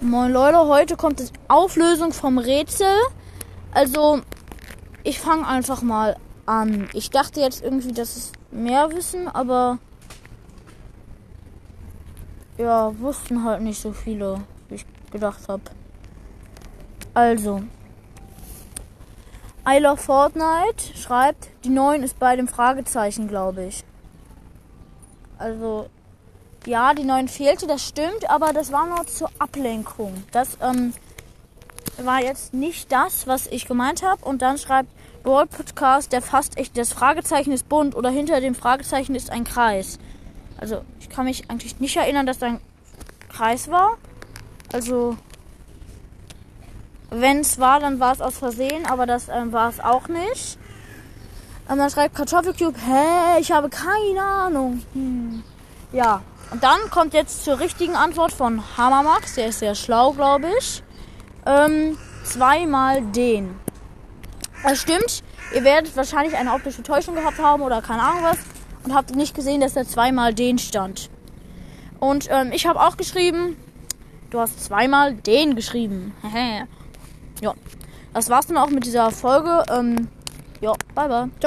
Moin Leute, heute kommt die Auflösung vom Rätsel. Also, ich fange einfach mal an. Ich dachte jetzt irgendwie, dass es mehr wissen, aber ja, wussten halt nicht so viele, wie ich gedacht habe. Also, I love Fortnite schreibt, die 9 ist bei dem Fragezeichen, glaube ich. Also, ja, die 9 fehlte, das stimmt, aber das war nur zur Ablenkung. Das ähm, war jetzt nicht das, was ich gemeint habe. Und dann schreibt Brawl Podcast, der fast echt, das Fragezeichen ist bunt oder hinter dem Fragezeichen ist ein Kreis. Also, ich kann mich eigentlich nicht erinnern, dass da ein Kreis war. Also, wenn es war, dann war es aus Versehen, aber das ähm, war es auch nicht. Und dann schreibt Kartoffelcube, hä, ich habe keine Ahnung. Hm. Ja, und dann kommt jetzt zur richtigen Antwort von Hammermax, der ist sehr schlau, glaube ich. Ähm, zweimal den. Das stimmt. Ihr werdet wahrscheinlich eine optische Täuschung gehabt haben oder keine Ahnung was und habt nicht gesehen, dass da zweimal den stand. Und ähm, ich habe auch geschrieben, du hast zweimal den geschrieben. ja, das war's dann auch mit dieser Folge. Ähm, ja, bye bye. Ciao.